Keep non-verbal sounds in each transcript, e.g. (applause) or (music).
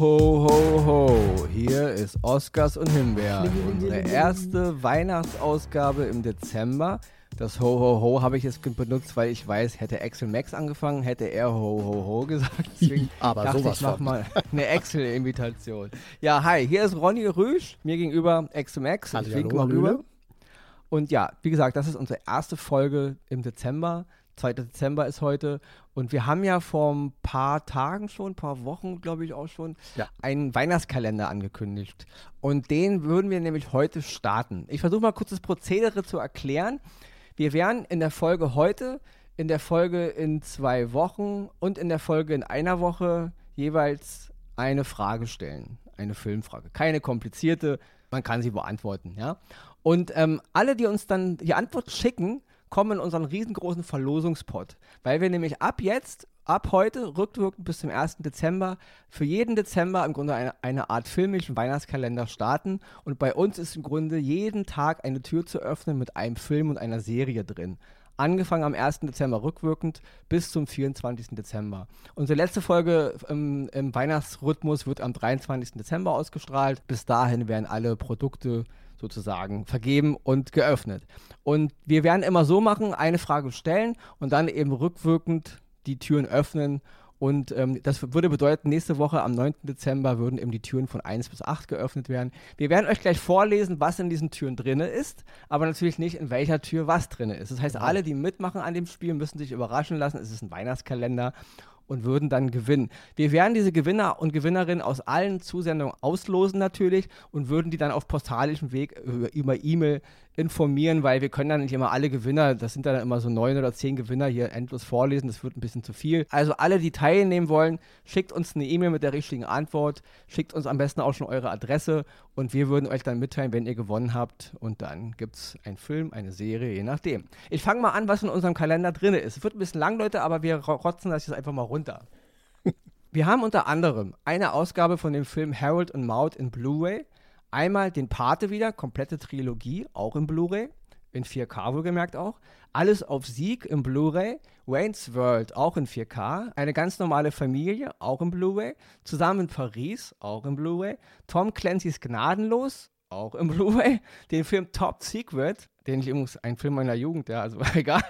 Ho, ho, ho. Hier ist Oscars und Himbeeren. Unsere erste Weihnachtsausgabe im Dezember. Das Ho, ho, ho habe ich jetzt benutzt, weil ich weiß, hätte Axel Max angefangen, hätte er Ho, ho, ho gesagt. Deswegen (laughs) Aber dachte sowas ich, mach mal eine Axel-Imitation. Ja, hi, hier ist Ronny Rüsch, mir gegenüber Axel Max. Ich winke mal rüber. Und ja, wie gesagt, das ist unsere erste Folge im Dezember. 2. Dezember ist heute. Und wir haben ja vor ein paar Tagen schon, ein paar Wochen, glaube ich auch schon, Ja. einen Weihnachtskalender angekündigt. Und den würden wir nämlich heute starten. Ich versuche mal kurz das Prozedere zu erklären. Wir werden in der Folge heute, in der Folge in zwei Wochen und in der Folge in einer Woche jeweils eine Frage stellen. Eine Filmfrage. Keine komplizierte, man kann sie beantworten, ja. Und ähm, alle, die uns dann die Antwort schicken, kommen in unseren riesengroßen Verlosungspot. Weil wir nämlich ab jetzt, ab heute, rückwirkend bis zum 1. Dezember, für jeden Dezember im Grunde eine, eine Art filmischen Weihnachtskalender starten. Und bei uns ist im Grunde jeden Tag eine Tür zu öffnen mit einem Film und einer Serie drin. Angefangen am 1. Dezember rückwirkend bis zum 24. Dezember. Unsere letzte Folge im, im Weihnachtsrhythmus wird am 23. Dezember ausgestrahlt. Bis dahin werden alle Produkte sozusagen vergeben und geöffnet. Und wir werden immer so machen, eine Frage stellen und dann eben rückwirkend die Türen öffnen. Und ähm, das würde bedeuten, nächste Woche am 9. Dezember würden eben die Türen von 1 bis 8 geöffnet werden. Wir werden euch gleich vorlesen, was in diesen Türen drinne ist, aber natürlich nicht, in welcher Tür was drinne ist. Das heißt, alle, die mitmachen an dem Spiel, müssen sich überraschen lassen. Es ist ein Weihnachtskalender und würden dann gewinnen. Wir werden diese Gewinner und Gewinnerinnen aus allen Zusendungen auslosen natürlich und würden die dann auf postalischem Weg über- E-Mail informieren, weil wir können dann nicht immer alle Gewinner, das sind dann immer so neun oder zehn Gewinner hier endlos vorlesen, das wird ein bisschen zu viel. Also alle, die teilnehmen wollen, schickt uns eine E-Mail mit der richtigen Antwort, schickt uns am besten auch schon eure Adresse und wir würden euch dann mitteilen, wenn ihr gewonnen habt und dann gibt es einen Film, eine Serie, je nachdem. Ich fange mal an, was in unserem Kalender drin ist. Es wird ein bisschen lang, Leute, aber wir ro- rotzen das jetzt einfach mal runter. (laughs) Wir haben unter anderem eine Ausgabe von dem Film Harold und Maud in Blu-ray, einmal den Pate wieder, komplette Trilogie, auch in Blu-ray, in 4K wohlgemerkt auch, alles auf Sieg im Blu-ray, Wayne's World auch in 4K, eine ganz normale Familie auch in Blu-ray, zusammen in Paris auch in Blu-ray, Tom Clancy's Gnadenlos auch im Blu-ray, den Film Top Secret, den ich übrigens, ein Film meiner Jugend, ja, also (laughs) egal,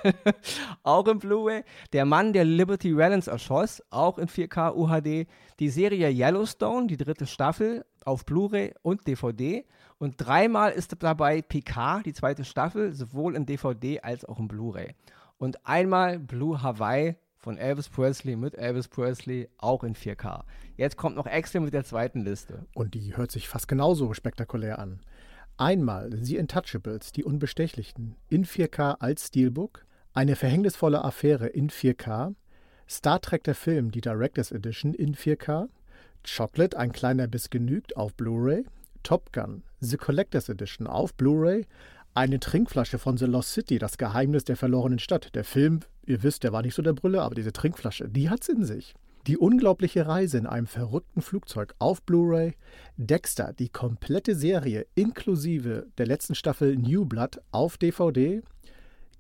auch im Blu-ray, Der Mann, der Liberty Valance erschoss, auch in 4K UHD, die Serie Yellowstone, die dritte Staffel, auf Blu-ray und DVD und dreimal ist dabei Picard, die zweite Staffel, sowohl in DVD als auch in Blu-ray. Und einmal Blue Hawaii von Elvis Presley mit Elvis Presley, auch in 4K. Jetzt kommt noch Excel mit der zweiten Liste. Und die hört sich fast genauso spektakulär an. Einmal The Untouchables, die Unbestechlichen, in 4K als Steelbook, eine verhängnisvolle Affäre in 4K, Star Trek der Film, die Director's Edition in 4K, Chocolate, ein kleiner Biss genügt auf Blu-ray, Top Gun, The Collector's Edition auf Blu-ray, eine Trinkflasche von The Lost City, das Geheimnis der verlorenen Stadt. Der Film, ihr wisst, der war nicht so der Brüller, aber diese Trinkflasche, die hat's in sich. Die unglaubliche Reise in einem verrückten Flugzeug auf Blu-ray, Dexter, die komplette Serie inklusive der letzten Staffel New Blood auf DVD,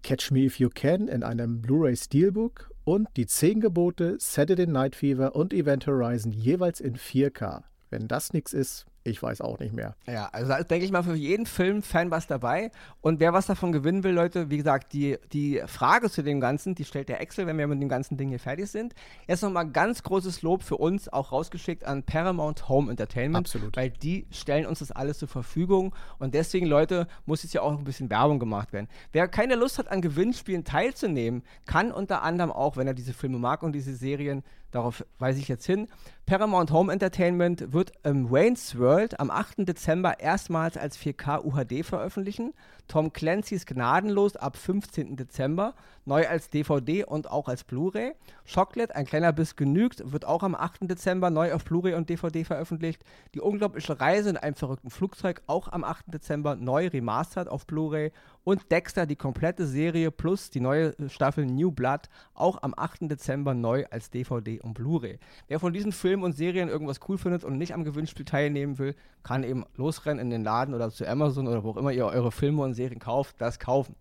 Catch Me If You Can in einem Blu-ray Steelbook und die 10 Gebote, Saturday Night Fever und Event Horizon jeweils in 4K. Wenn das nichts ist, ich weiß auch nicht mehr. Ja, also da ist, denke ich mal, für jeden Film-Fan was dabei. Und wer was davon gewinnen will, Leute, wie gesagt, die, die Frage zu dem Ganzen, die stellt der Excel, wenn wir mit dem ganzen Ding hier fertig sind. Jetzt nochmal ganz großes Lob für uns, auch rausgeschickt an Paramount Home Entertainment. Absolut. Weil die stellen uns das alles zur Verfügung. Und deswegen, Leute, muss jetzt ja auch ein bisschen Werbung gemacht werden. Wer keine Lust hat, an Gewinnspielen teilzunehmen, kann unter anderem auch, wenn er diese Filme mag und diese Serien, darauf weise ich jetzt hin, Paramount Home Entertainment wird ähm, Wayne's World am 8. Dezember erstmals als 4K UHD veröffentlichen. Tom Clancy's Gnadenlos ab 15. Dezember, neu als DVD und auch als Blu-ray. Chocolate, ein kleiner Biss genügt, wird auch am 8. Dezember neu auf Blu-ray und DVD veröffentlicht. Die unglaubliche Reise in einem verrückten Flugzeug, auch am 8. Dezember neu remastered auf Blu-ray. Und Dexter, die komplette Serie plus die neue Staffel New Blood, auch am 8. Dezember neu als DVD und Blu-ray. Wer von diesen Filmen und Serien irgendwas cool findet und nicht am Gewinnspiel teilnehmen will, kann eben losrennen in den Laden oder zu Amazon oder wo auch immer ihr eure Filme und Serien kauft, das kaufen.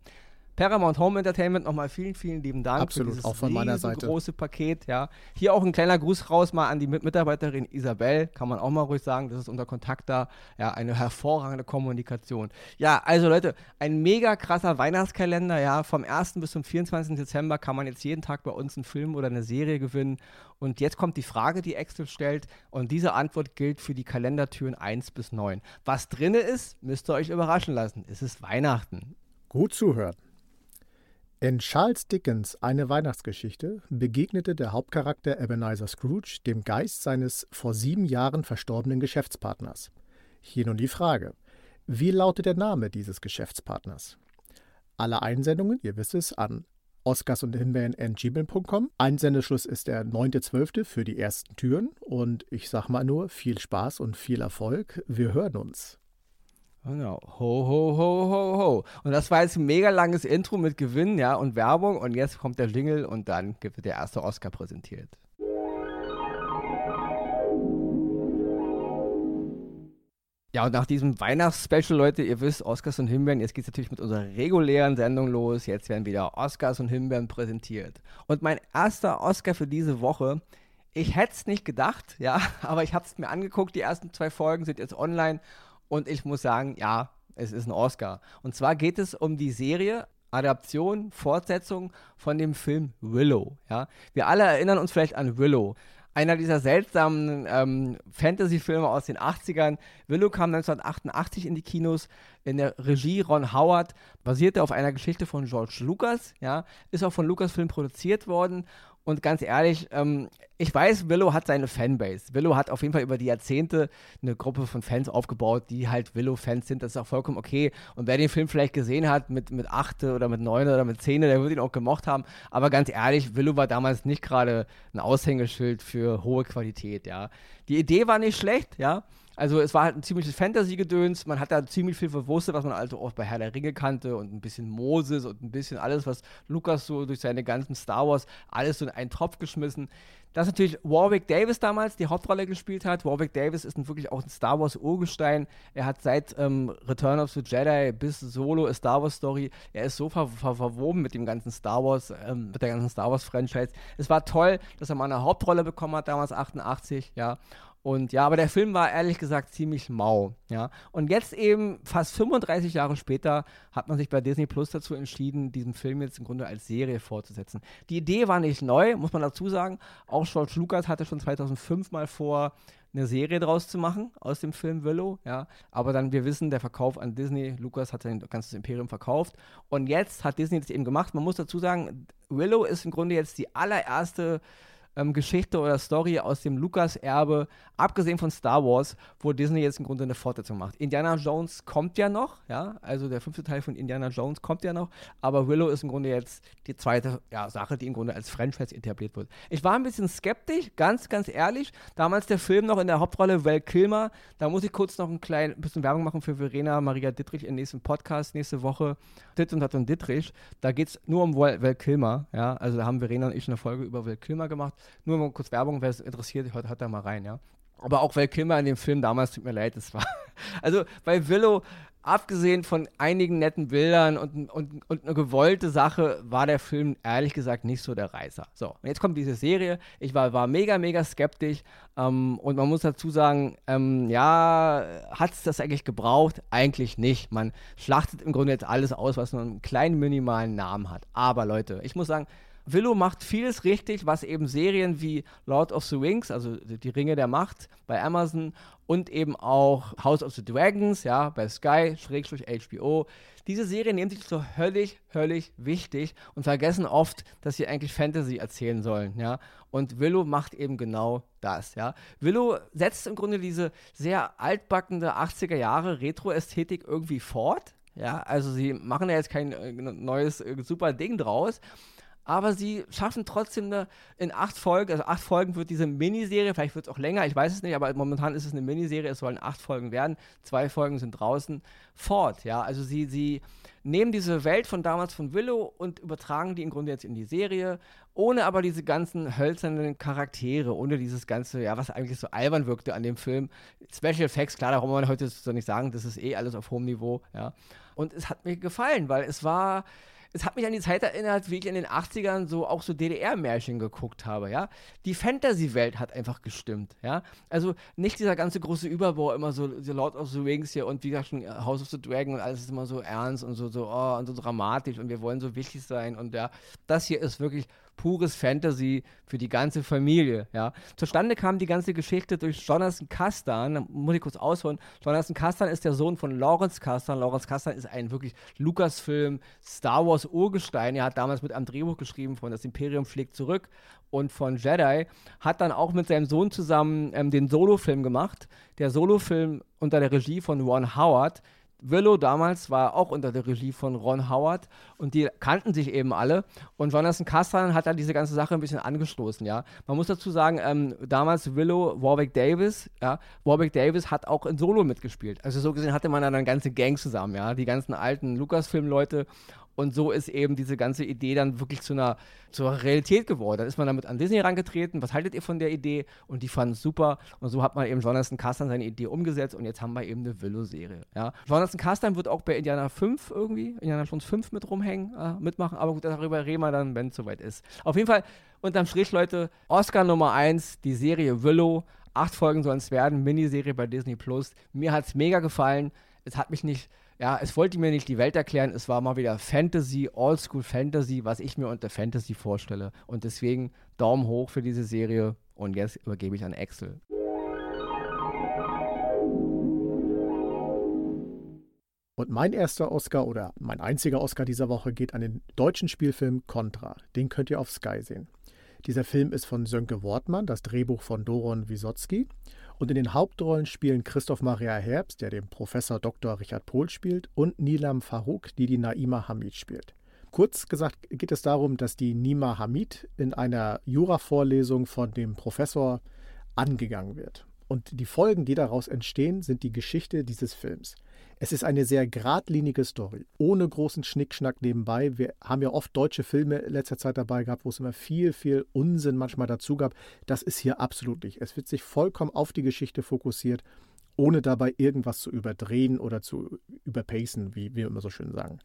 Paramount Home Entertainment, nochmal vielen, vielen lieben Dank Absolut, für dieses auch von meiner Seite. große Paket. Ja. Hier auch ein kleiner Gruß raus mal an die Mitarbeiterin Isabel, kann man auch mal ruhig sagen, das ist unser Kontakt da. Ja, eine hervorragende Kommunikation. Ja, also Leute, ein mega krasser Weihnachtskalender, ja, vom 1. bis zum 24. Dezember kann man jetzt jeden Tag bei uns einen Film oder eine Serie gewinnen. Und jetzt kommt die Frage, die Excel stellt, und diese Antwort gilt für die Kalendertüren 1 bis 9. Was drinne ist, müsst ihr euch überraschen lassen. Es ist Weihnachten. Gut zuhören. In Charles Dickens Eine Weihnachtsgeschichte begegnete der Hauptcharakter Ebenezer Scrooge dem Geist seines vor sieben Jahren verstorbenen Geschäftspartners. Hier nun die Frage: Wie lautet der Name dieses Geschäftspartners? Alle Einsendungen, ihr wisst es, an oscars und Himbeeren.gmail.com. Einsendeschluss ist der 9.12. für die ersten Türen und ich sag mal nur viel Spaß und viel Erfolg. Wir hören uns. Genau. Ho, ho, ho, ho, ho. Und das war jetzt ein mega langes Intro mit Gewinn, ja, und Werbung. Und jetzt kommt der Jingle und dann wird der erste Oscar präsentiert. Ja, und nach diesem Weihnachtsspecial, Leute, ihr wisst, Oscars und Himbeeren, jetzt geht es natürlich mit unserer regulären Sendung los. Jetzt werden wieder Oscars und Himbeeren präsentiert. Und mein erster Oscar für diese Woche, ich hätte es nicht gedacht, ja, (laughs) aber ich habe es mir angeguckt. Die ersten zwei Folgen sind jetzt online und ich muss sagen, ja, es ist ein Oscar. Und zwar geht es um die Serie Adaption, Fortsetzung von dem Film Willow. Ja? Wir alle erinnern uns vielleicht an Willow. Einer dieser seltsamen ähm, Fantasy-Filme aus den 80ern. Willow kam 1988 in die Kinos in der Regie Ron Howard, basierte auf einer Geschichte von George Lucas, ja, ist auch von Lucasfilm produziert worden und ganz ehrlich, ähm, ich weiß, Willow hat seine Fanbase. Willow hat auf jeden Fall über die Jahrzehnte eine Gruppe von Fans aufgebaut, die halt Willow-Fans sind. Das ist auch vollkommen okay. Und wer den Film vielleicht gesehen hat mit, mit 8 oder mit 9 oder mit 10, der wird ihn auch gemocht haben. Aber ganz ehrlich, Willow war damals nicht gerade ein Aushängeschild für hohe Qualität, ja. Die Idee war nicht schlecht, ja. Also es war halt ein ziemliches Fantasy-Gedöns. Man hat da ziemlich viel verwusstet, was man also auch bei Herr der Ringe kannte und ein bisschen Moses und ein bisschen alles, was Lukas so durch seine ganzen Star Wars alles so in einen Tropf geschmissen. Dass natürlich Warwick Davis damals die Hauptrolle gespielt hat. Warwick Davis ist wirklich auch ein Star Wars Urgestein. Er hat seit ähm, Return of the Jedi bis Solo a Star Wars Story, er ist so ver ver verwoben mit dem ganzen Star Wars, ähm, mit der ganzen Star Wars Franchise. Es war toll, dass er mal eine Hauptrolle bekommen hat, damals 88, ja. Und ja, aber der Film war ehrlich gesagt ziemlich mau, ja. Und jetzt eben, fast 35 Jahre später, hat man sich bei Disney Plus dazu entschieden, diesen Film jetzt im Grunde als Serie fortzusetzen. Die Idee war nicht neu, muss man dazu sagen. Auch George Lucas hatte schon 2005 mal vor, eine Serie draus zu machen aus dem Film Willow, ja. Aber dann, wir wissen, der Verkauf an Disney, Lucas hat sein ganzes Imperium verkauft. Und jetzt hat Disney das eben gemacht. Man muss dazu sagen, Willow ist im Grunde jetzt die allererste ähm, Geschichte oder Story aus dem Lukas-Erbe, abgesehen von Star Wars, wo Disney jetzt im Grunde eine Fortsetzung macht. Indiana Jones kommt ja noch, ja, also der fünfte Teil von Indiana Jones kommt ja noch, aber Willow ist im Grunde jetzt die zweite ja, Sache, die im Grunde als Franchise etabliert wird. Ich war ein bisschen skeptisch, ganz, ganz ehrlich. Damals der Film noch in der Hauptrolle Val Kilmer, da muss ich kurz noch ein klein bisschen Werbung machen für Verena Maria Dittrich im nächsten Podcast nächste Woche. Dit und Dat und Dittrich. Da geht es nur um Val Kilmer, ja, also da haben Verena und ich eine Folge über Val Kilmer gemacht. Nur mal kurz Werbung, wer es interessiert, hört, hört da mal rein, ja. Aber auch Val Kilmer in dem Film damals, tut mir leid, das war. (laughs) Also bei Willow, abgesehen von einigen netten Bildern und, und, und eine gewollte Sache, war der Film ehrlich gesagt nicht so der Reißer. So, und jetzt kommt diese Serie. Ich war, war mega, mega skeptisch. Ähm, und man muss dazu sagen, ähm, ja, hat es das eigentlich gebraucht? Eigentlich nicht. Man schlachtet im Grunde jetzt alles aus, was nur einen kleinen minimalen Namen hat. Aber Leute, ich muss sagen, Willow macht vieles richtig, was eben Serien wie Lord of the Rings, also die Ringe der Macht bei Amazon und eben auch House of the Dragons, ja, bei Sky, Schrägstrich HBO. Diese Serien nehmen sich so höllisch, höllisch wichtig und vergessen oft, dass sie eigentlich Fantasy erzählen sollen, ja. Und Willow macht eben genau das, ja. Willow setzt im Grunde diese sehr altbackende 80er Jahre Retro-Ästhetik irgendwie fort, ja. Also sie machen ja jetzt kein äh, neues äh, super Ding draus, aber sie schaffen trotzdem eine, in acht Folgen, also acht Folgen wird diese Miniserie, vielleicht wird es auch länger, ich weiß es nicht, aber momentan ist es eine Miniserie, es sollen acht Folgen werden, zwei Folgen sind draußen, fort, ja, also sie, sie nehmen diese Welt von damals von Willow und übertragen die im Grunde jetzt in die Serie, ohne aber diese ganzen hölzernen Charaktere, ohne dieses ganze, ja, was eigentlich so albern wirkte an dem Film. Special Effects, klar, darum wollen wir heute so nicht sagen, das ist eh alles auf hohem Niveau, ja. Und es hat mir gefallen, weil es war, es hat mich an die Zeit erinnert, wie ich in den 80ern so auch so DDR-Märchen geguckt habe, ja. Die Fantasy-Welt hat einfach gestimmt, ja. Also nicht dieser ganze große Überbau, immer so, so Lord of the Rings hier und wie gesagt schon House of the Dragon und alles ist immer so ernst und so, so, oh, und so dramatisch und wir wollen so wichtig sein und ja, das hier ist wirklich pures Fantasy für die ganze Familie. Ja. Zustande kam die ganze Geschichte durch Jonathan Kastan. Muss ich kurz ausholen. Jonathan Kastan ist der Sohn von Lawrence Kastan. Lawrence Kastan ist ein wirklich Lucasfilm, Star Wars Urgestein. Er hat damals mit einem Drehbuch geschrieben von Das Imperium schlägt zurück und von Jedi. Hat dann auch mit seinem Sohn zusammen ähm, den Solo-Film gemacht. Der Solo-Film unter der Regie von Ron Howard Willow damals war auch unter der Regie von Ron Howard und die kannten sich eben alle. Und Jonathan Kastan hat dann diese ganze Sache ein bisschen angestoßen, ja. Man muss dazu sagen, ähm, damals Willow, Warwick Davis, ja, Warwick Davis hat auch in Solo mitgespielt. Also so gesehen hatte man dann eine ganze Gang zusammen, ja. Die ganzen alten Lucasfilm-Leute und so ist eben diese ganze Idee dann wirklich zu einer zur Realität geworden. Dann ist man damit an Disney herangetreten. Was haltet ihr von der Idee? Und die fanden es super. Und so hat man eben Jonathan Kastan seine Idee umgesetzt und jetzt haben wir eben eine Willow-Serie. Ja. Jonathan Kastan wird auch bei Indiana 5 irgendwie, Indiana Jones 5 mit rumhängen, äh, mitmachen. Aber gut, darüber reden wir dann, wenn es soweit ist. Auf jeden Fall, unterm Strich, Leute, Oscar Nummer 1, die Serie Willow. Acht Folgen sollen es werden, Miniserie bei Disney Plus. Mir hat es mega gefallen. Es hat mich nicht ja, es wollte mir nicht die Welt erklären, es war mal wieder Fantasy, Oldschool Fantasy, was ich mir unter Fantasy vorstelle. Und deswegen Daumen hoch für diese Serie und jetzt übergebe ich an Axel. Und mein erster Oscar oder mein einziger Oscar dieser Woche geht an den deutschen Spielfilm Contra. Den könnt ihr auf Sky sehen. Dieser Film ist von Sönke Wortmann, das Drehbuch von Doron Wisotzki. Und in den Hauptrollen spielen Christoph Maria Herbst, der den Professor Dr. Richard Pohl spielt, und Nilam Farouk, die die Naima Hamid spielt. Kurz gesagt geht es darum, dass die Nima Hamid in einer Jura-Vorlesung von dem Professor angegangen wird. Und die Folgen, die daraus entstehen, sind die Geschichte dieses Films. Es ist eine sehr geradlinige Story, ohne großen Schnickschnack nebenbei. Wir haben ja oft deutsche Filme in letzter Zeit dabei gehabt, wo es immer viel, viel Unsinn manchmal dazu gab. Das ist hier absolut nicht. Es wird sich vollkommen auf die Geschichte fokussiert, ohne dabei irgendwas zu überdrehen oder zu überpacen, wie wir immer so schön sagen.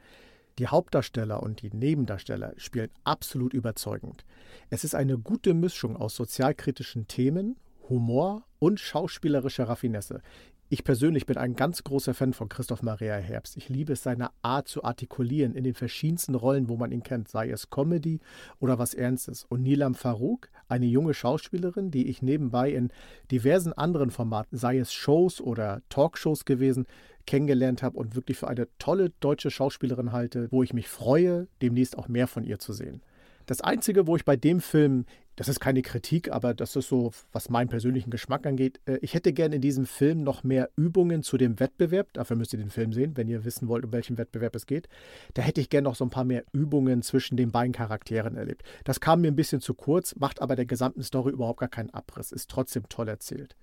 Die Hauptdarsteller und die Nebendarsteller spielen absolut überzeugend. Es ist eine gute Mischung aus sozialkritischen Themen, Humor und schauspielerischer Raffinesse. Ich persönlich bin ein ganz großer Fan von Christoph Maria Herbst. Ich liebe es, seine Art zu artikulieren in den verschiedensten Rollen, wo man ihn kennt, sei es Comedy oder was Ernstes. Und Nilam Farouk, eine junge Schauspielerin, die ich nebenbei in diversen anderen Formaten, sei es Shows oder Talkshows gewesen, kennengelernt habe und wirklich für eine tolle deutsche Schauspielerin halte, wo ich mich freue, demnächst auch mehr von ihr zu sehen. Das Einzige, wo ich bei dem Film das ist keine Kritik, aber das ist so, was meinen persönlichen Geschmack angeht. Äh, ich hätte gerne in diesem Film noch mehr Übungen zu dem Wettbewerb. Dafür müsst ihr den Film sehen, wenn ihr wissen wollt, um welchen Wettbewerb es geht. Da hätte ich gerne noch so ein paar mehr Übungen zwischen den beiden Charakteren erlebt. Das kam mir ein bisschen zu kurz, macht aber der gesamten Story überhaupt gar keinen Abriss. Ist trotzdem toll erzählt.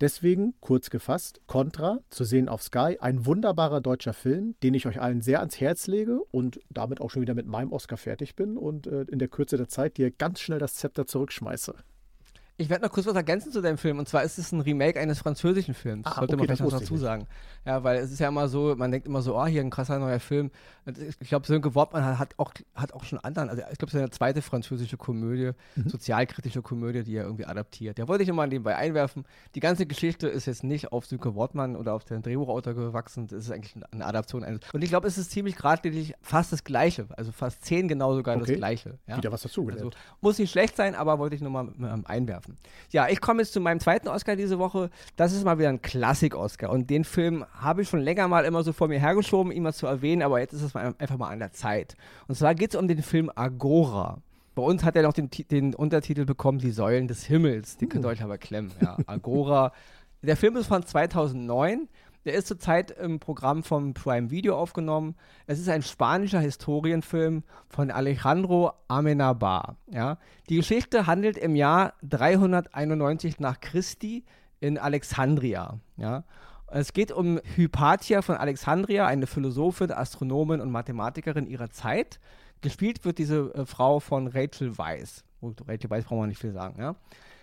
Deswegen, kurz gefasst, Contra, zu sehen auf Sky, ein wunderbarer deutscher Film, den ich euch allen sehr ans Herz lege und damit auch schon wieder mit meinem Oscar fertig bin und äh, in der Kürze der Zeit dir ganz schnell das Zepter zurückschmeiße. Ich werde noch kurz was ergänzen zu deinem Film. Und zwar ist es ein Remake eines französischen Films. Ah, Sollte okay, man vielleicht noch dazu sagen. Ja, weil es ist ja immer so, man denkt immer so, oh, hier ein krasser neuer Film. Ich glaube, Sönke Wortmann hat, auch, hat auch schon anderen, also ich glaube, es ist eine zweite französische Komödie, mhm. sozialkritische Komödie, die er irgendwie adaptiert. Der wollte ich nochmal nebenbei einwerfen. Die ganze Geschichte ist jetzt nicht auf Sönke Wortmann oder auf den Drehbuchautor gewachsen. Das ist eigentlich eine Adaption eines. Und ich glaube, es ist ziemlich geradlinig fast das Gleiche. Also fast zehn genau sogar okay. das Gleiche. Ja? Wieder was dazu also, Muss nicht schlecht sein, aber wollte ich nochmal ähm, einwerfen. Ja, ich komme jetzt zu meinem zweiten Oscar diese Woche. Das ist mal wieder ein Klassik-Oscar. Und den Film habe ich schon länger mal immer so vor mir hergeschoben, ihn mal zu erwähnen, aber jetzt ist es einfach mal an der Zeit. Und zwar geht es um den Film Agora. Bei uns hat er noch den, den, Untertitel bekommen, Die Säulen des Himmels. Den könnt ihr hm. euch aber klemmen. Ja, Agora. der Film ist von 2009 der ist zurzeit im Programm von Prime Video aufgenommen. Es ist ein spanischer Historienfilm von Alejandro Amenabar. Ja. Die Geschichte handelt im Jahr 391 nach Christi in Alexandria. Ja. Es geht um Hypatia von Alexandria, eine Philosophin, Astronomin und Mathematikerin ihrer Zeit. Gespielt wird diese äh, Frau von Rachel Weisz. Rachel Weisz brauchen wir nicht viel sagen. Ja.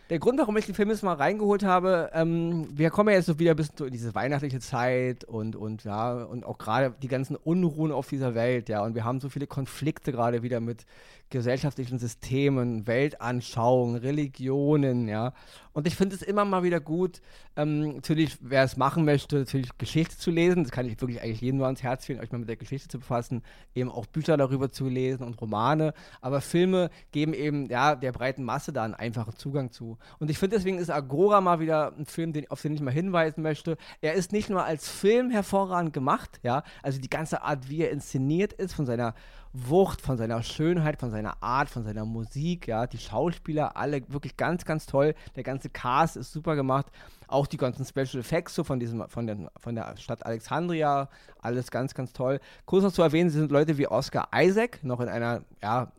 Der Grund, warum ich den Film jetzt mal reingeholt habe, ähm, wir kommen ja jetzt so wieder ein bisschen in diese weihnachtliche Zeit und, und ja, und auch gerade die ganzen Unruhen auf dieser Welt, ja, und wir haben so viele Konflikte gerade wieder mit gesellschaftlichen Systemen, Weltanschauungen, Religionen, ja. Und ich finde es immer mal wieder gut, ähm, natürlich, wer es machen möchte, natürlich Geschichte zu lesen. Das kann ich wirklich eigentlich jedem nur ans Herz legen, euch mal mit der Geschichte zu befassen, eben auch Bücher darüber zu lesen und Romane. Aber Filme geben eben ja der breiten Masse da einen einfachen Zugang zu. Und ich finde, deswegen ist Agora mal wieder ein Film, den, auf den ich mal hinweisen möchte. Er ist nicht nur als Film hervorragend gemacht, ja, also die ganze Art, wie er inszeniert ist, von seiner Wucht, von seiner Schönheit, von seiner Art, von seiner Musik, ja, die Schauspieler, alle wirklich ganz, ganz toll. Der ganze Cast ist super gemacht. Auch die ganzen Special Effects so von diesem, von der, von der Stadt Alexandria, alles ganz, ganz toll. Kurz noch zu erwähnen, sind Leute wie Oscar Isaac, noch in einer, ja,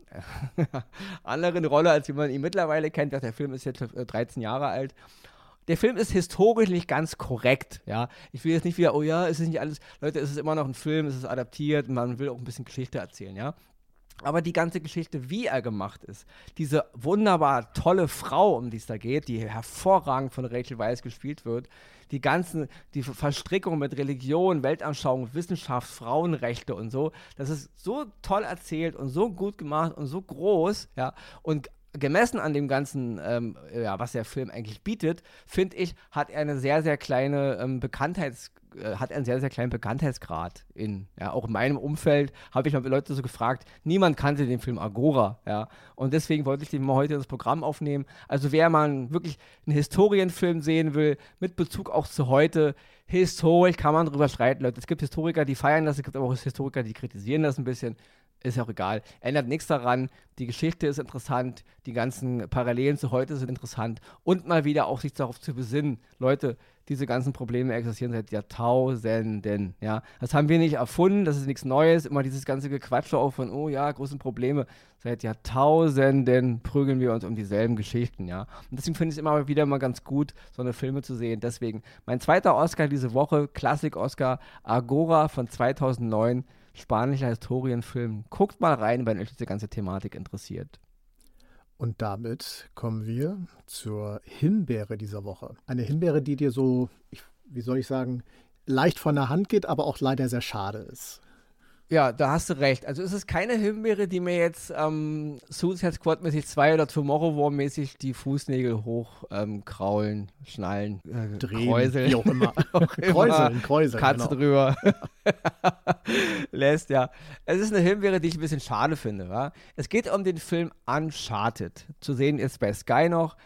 (laughs) anderen Rolle, als wie man ihn mittlerweile kennt. Der Film ist jetzt 13 Jahre alt der Film ist historisch nicht ganz korrekt, ja. Ich will jetzt nicht wieder, oh ja, es ist nicht alles, Leute, es ist immer noch ein Film, es ist adaptiert, man will auch ein bisschen Geschichte erzählen, ja. Aber die ganze Geschichte, wie er gemacht ist, diese wunderbar tolle Frau, um die es da geht, die hervorragend von Rachel Weisz gespielt wird, die ganzen, die Verstrickung mit Religion, Weltanschauung, Wissenschaft, Frauenrechte und so, das ist so toll erzählt und so gut gemacht und so groß, ja, und gemessen an dem ganzen, ähm, ja, was der Film eigentlich bietet, finde ich, hat er eine sehr, sehr kleine ähm, Bekanntheits- äh, hat einen sehr, sehr kleinen Bekanntheitsgrad in, ja, auch in meinem Umfeld habe ich mal Leute so gefragt, niemand kannte den Film Agora, ja, und deswegen wollte ich den mal heute ins Programm aufnehmen. Also wer mal wirklich einen Historienfilm sehen will, mit Bezug auch zu heute, historisch kann man drüber streiten, Leute. Es gibt Historiker, die feiern das, es gibt aber auch Historiker, die kritisieren das ein bisschen ist ja auch egal. Ändert nichts daran. Die Geschichte ist interessant, die ganzen Parallelen zu heute sind interessant und mal wieder auch sich darauf zu besinnen, Leute, diese ganzen Probleme existieren seit Jahrtausenden. Ja, das haben wir nicht erfunden, das ist nichts Neues. Immer dieses ganze Gequatsche auch von, oh ja, großen Probleme. Seit Jahrtausenden prügeln wir uns um dieselben Geschichten. Ja, und deswegen finde ich es immer wieder mal ganz gut, so eine Filme zu sehen. Deswegen mein zweiter Oscar diese Woche, Klassik-Oscar Agora von 2009 spanischer Historienfilm. Guckt mal rein, wenn euch diese ganze Thematik interessiert. Und damit kommen wir zur Himbeere dieser Woche. Eine Himbeere, die dir so, ich, wie soll ich sagen, leicht von der Hand geht, aber auch leider sehr schade ist. Ja, da hast du recht. Also es ist keine Himbeere, die mir jetzt ähm, Suicide Squad mäßig 2 oder Tomorrow War mäßig die Fußnägel hochkraulen, ähm, schnallen, äh, Drehen, kräuseln. Wie auch immer. (laughs) auch immer. Kräuseln, kräuseln. Katze genau. drüber. (laughs) Lässt, ja. Es ist eine Himbeere, die ich ein bisschen schade finde. Wa? Es geht um den Film Uncharted. Zu sehen ist bei Sky noch.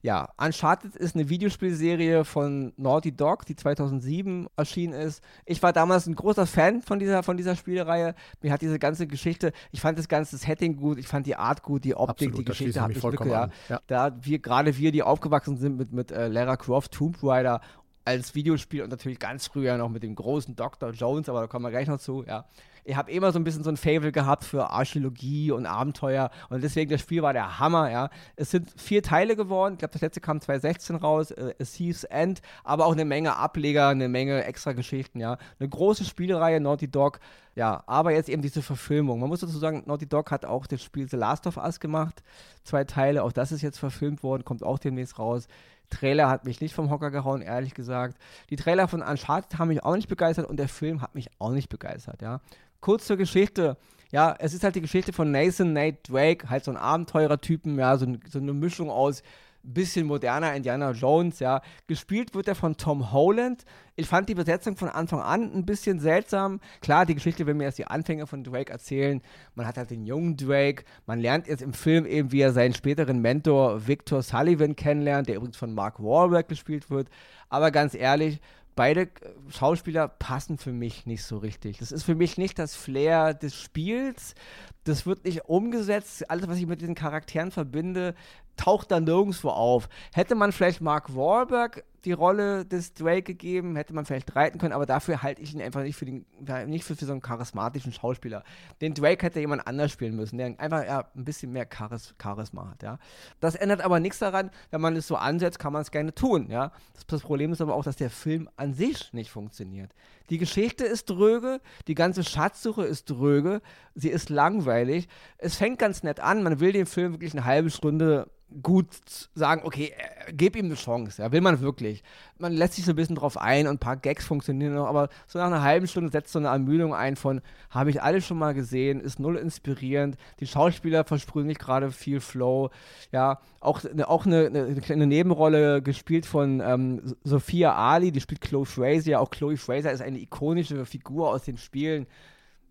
Ja, Uncharted ist eine Videospielserie von Naughty Dog, die 2007 erschienen ist. Ich war damals ein großer Fan von dieser, von dieser Spielreihe. Mir hat diese ganze Geschichte, ich fand das ganze Setting gut, ich fand die Art gut, die Optik, Absolut, die Geschichte hat mich wirklich, ja, ja. Da wir, gerade wir, die aufgewachsen sind mit, mit äh, Lara Croft, Tomb Raider als Videospiel und natürlich ganz früher noch mit dem großen Dr. Jones, aber da kommen wir gleich noch zu, ja ich habe immer so ein bisschen so ein Fable gehabt für Archäologie und Abenteuer und deswegen das Spiel war der Hammer, ja. Es sind vier Teile geworden, ich glaube das letzte kam 2016 raus, äh, A Thieves End, aber auch eine Menge Ableger, eine Menge extra Geschichten, ja. Eine große Spielreihe, Naughty Dog, ja, aber jetzt eben diese Verfilmung. Man muss dazu sagen, Naughty Dog hat auch das Spiel The Last of Us gemacht, zwei Teile, auch das ist jetzt verfilmt worden, kommt auch demnächst raus. Trailer hat mich nicht vom Hocker gehauen, ehrlich gesagt. Die Trailer von Uncharted haben mich auch nicht begeistert und der Film hat mich auch nicht begeistert, ja. Kurz zur Geschichte. Ja, es ist halt die Geschichte von Nathan Nate Drake, halt so ein Abenteurer-Typen, ja, so, so eine Mischung aus bisschen moderner Indiana Jones, ja. Gespielt wird er von Tom Holland. Ich fand die Besetzung von Anfang an ein bisschen seltsam. Klar, die Geschichte will mir erst die Anfänge von Drake erzählen. Man hat halt den jungen Drake. Man lernt jetzt im Film eben, wie er seinen späteren Mentor Victor Sullivan kennenlernt, der übrigens von Mark Wahlberg gespielt wird. Aber ganz ehrlich, beide äh, Schauspieler passen für mich nicht so richtig. Das ist für mich nicht das Flair des Spiels. Das wird nicht umgesetzt. Alles, was ich mit diesen Charakteren verbinde, taucht da nirgendwo auf. Hätte man vielleicht Mark Wahlberg die Rolle des Drake gegeben, hätte man vielleicht reiten können, aber dafür halte ich ihn einfach nicht für, den, nicht für, für so einen charismatischen Schauspieler. Den Drake hätte jemand anders spielen müssen, der einfach ja, ein bisschen mehr Charis Charisma hat. Ja. Das ändert aber nichts daran, wenn man es so ansetzt, kann man es gerne tun. Ja. Das, das Problem ist aber auch, dass der Film an sich nicht funktioniert. Die Geschichte ist dröge, die ganze Schatzsuche ist dröge, sie ist langweilig. Es fängt ganz nett an, man will den Film wirklich eine halbe Stunde gut sagen, okay, äh, gib ihm eine Chance, ja, will man wirklich. Man lässt sich so ein bisschen drauf ein und ein paar Gags funktionieren noch, aber so nach einer halben Stunde setzt so eine Ermüdung ein von, habe ich alles schon mal gesehen, ist null inspirierend, die Schauspieler versprühen nicht gerade viel Flow, ja, auch, ne, auch eine, eine, eine Nebenrolle gespielt von ähm, Sophia Ali, die spielt Chloe Fraser, auch Chloe Fraser ist eine ikonische Figur aus den Spielen,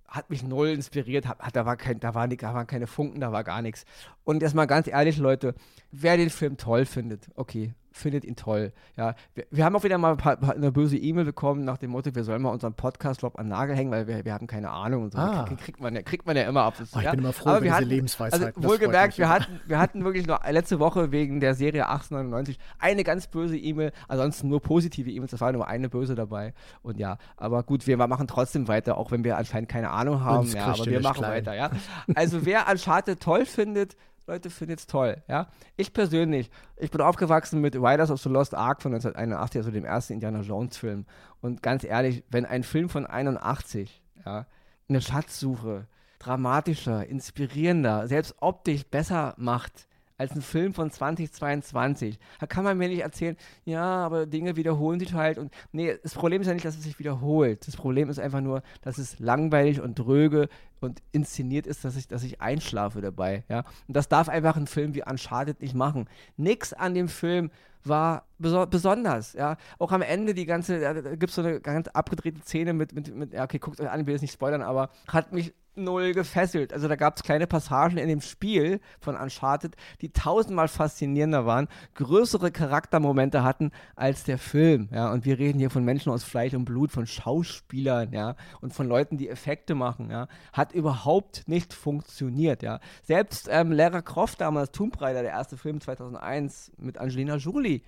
hat mich null inspiriert, hat, da, war kein, da, war, da waren keine Funken, da war gar nichts. Und erstmal ganz ehrlich, Leute, wer den Film toll findet, okay, findet ihn toll. Ja, wir, wir haben auch wieder mal ein paar, eine böse E-Mail bekommen nach dem Motto, wir sollen mal unseren Podcast-Lob an Nagel hängen, weil wir, wir hatten keine Ahnung und so. Ah. Kriegt, man ja, kriegt man ja immer ab. Oh, ich ja? bin immer froh, Aber über wir diese hatten, Lebensweisheiten. Also das wohlgemerkt, wir hatten, wir hatten wirklich nur letzte Woche wegen der Serie 1899 eine ganz böse E-Mail, ansonsten nur positive E-Mails, da war nur eine böse dabei. Und ja, aber gut, wir machen trotzdem weiter, auch wenn wir anscheinend keine Ahnung haben. Ja, kriegt aber wir machen klein. weiter, ja. Also wer Uncharted toll findet, Leute, findet es toll, ja. Ich persönlich, ich bin aufgewachsen mit Riders of the Lost Ark von 1981, also dem ersten Indiana Jones Film. Und ganz ehrlich, wenn ein Film von 81, ja, eine Schatzsuche dramatischer, inspirierender, selbst optisch besser macht als ein Film von 2022. Da kann man mir nicht erzählen, ja, aber Dinge wiederholen sich halt. Und nee, das Problem ist ja nicht, dass es sich wiederholt. Das Problem ist einfach nur, dass es langweilig und dröge und inszeniert ist, dass ich, dass ich einschlafe dabei. Ja? Und das darf einfach ein Film wie Uncharted nicht machen. Nix an dem Film war beso besonders, ja. Auch am Ende die ganze, da, gibt es so eine ganz abgedrehte Szene mit, mit, mit, ja, okay, guckt euch an, ich will jetzt nicht spoilern, aber hat mich null gefesselt. Also da gab es kleine Passagen in dem Spiel von Uncharted, die tausendmal faszinierender waren, größere Charaktermomente hatten als der Film, ja. Und wir reden hier von Menschen aus Fleisch und Blut, von Schauspielern, ja, und von Leuten, die Effekte machen, ja. Hat überhaupt nicht funktioniert, ja. Selbst ähm, Lara Croft damals, Tomb Raider, der erste Film 2001 mit Angelina Jolie,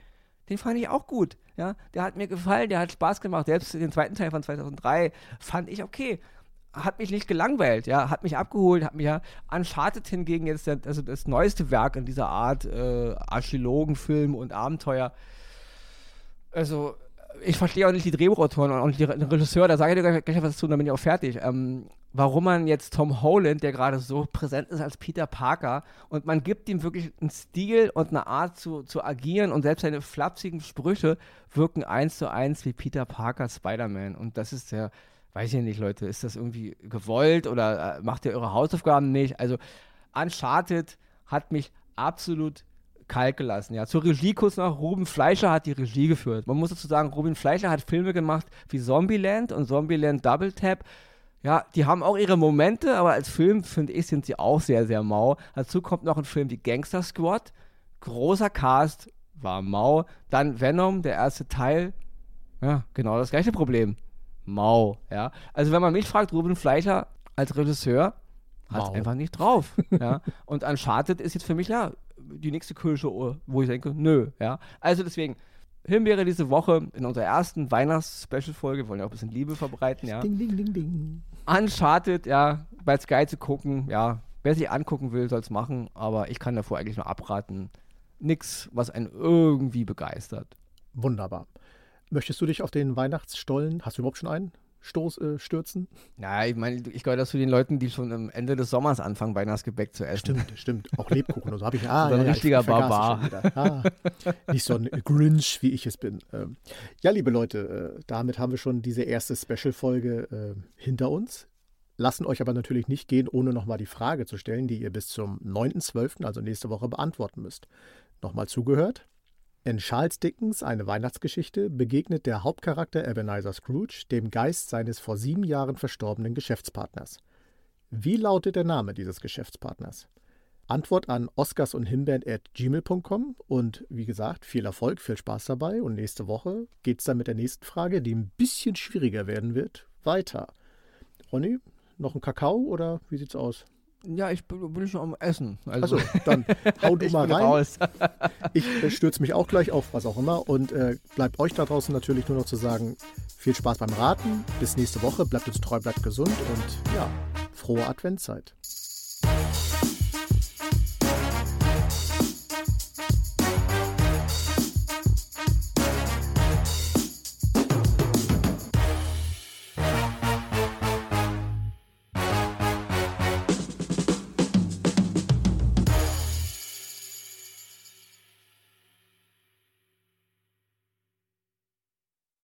den fand ich auch gut. Ja, der hat mir gefallen, der hat Spaß gemacht. Selbst den zweiten Teil von 2003 fand ich okay. Hat mich nicht gelangweilt, ja, hat mich abgeholt, hat mich ja Uncharted hingegen jetzt der, also das neueste Werk in dieser Art äh, Archäologenfilm und Abenteuer. Also ich verstehe auch nicht die Drehbuchautoren und auch nicht den Regisseur, da sage ich dir gleich, gleich was zu, dann bin ich auch fertig. Ähm, warum man jetzt Tom Holland, der gerade so präsent ist als Peter Parker, und man gibt ihm wirklich einen Stil und eine Art zu, zu agieren und selbst seine flapsigen Sprüche wirken eins zu eins wie Peter Parker Spider-Man. Und das ist der, weiß ich nicht, Leute, ist das irgendwie gewollt oder äh, macht ihr eure Hausaufgaben nicht? Also Uncharted hat mich absolut kalt gelassen. Ja, zur Regie kurz noch, Ruben Fleischer hat die Regie geführt. Man muss dazu sagen, Ruben Fleischer hat Filme gemacht wie Zombieland und Zombieland Double Tap. Ja, die haben auch ihre Momente, aber als Film, finde ich, sind sie auch sehr, sehr mau. Dazu kommt noch ein Film wie Gangster Squad. Großer Cast, war mau. Dann Venom, der erste Teil. Ja, genau das gleiche Problem. Mau, ja. Also wenn man mich fragt, Ruben Fleischer als Regisseur hat es einfach nicht drauf. ja. Und Uncharted ist jetzt für mich, ja, die nächste Kirsche, wo ich denke, nö, ja. Also deswegen, Himbeere diese Woche in unserer ersten Weihnachts-Special-Folge, wir wollen ja auch ein bisschen Liebe verbreiten, ja. Ding, ding, ding, ding. Uncharted, ja, bei Sky zu gucken, ja, wer sich angucken will, soll es machen, aber ich kann davor eigentlich nur abraten. Nix, was einen irgendwie begeistert. Wunderbar. Möchtest du dich auf den Weihnachtsstollen, hast du überhaupt schon einen, Stoß, äh, stürzen? Ja, ich meine, ich gehöre zu den Leuten, die schon am Ende des Sommers anfangen, Weihnachtsgebäck zu essen. Stimmt, stimmt. Auch (laughs) Lebkuchen und so habe ich. Ah, So ein ja, richtiger Barbar. Ah, nicht so ein Grinch, wie ich es bin. Ähm, ja, liebe Leute, äh, damit haben wir schon diese erste Special-Folge äh, hinter uns. Lassen euch aber natürlich nicht gehen, ohne nochmal die Frage zu stellen, die ihr bis zum 9.12., also nächste Woche, beantworten müsst. Nochmal zugehört? In Charles Dickens Eine Weihnachtsgeschichte begegnet der Hauptcharakter Ebenezer Scrooge dem Geist seines vor sieben Jahren verstorbenen Geschäftspartners. Wie lautet der Name dieses Geschäftspartners? Antwort an oscars und wie gesagt, viel Erfolg, viel Spaß dabei und nächste Woche geht es dann mit der nächsten Frage, die ein bisschen schwieriger werden wird, weiter. Ronny, noch ein Kakao oder wie sieht's aus? Ja, ich bin, bin schon am Essen. Also, Achso, dann hau du (laughs) mal rein. raus. Ich stürze mich auch gleich auf, was auch immer. Und äh, bleibt euch da draußen natürlich nur noch zu sagen, viel Spaß beim Raten. Bis nächste Woche. Bleibt uns treu, bleibt gesund und ja, frohe Adventszeit.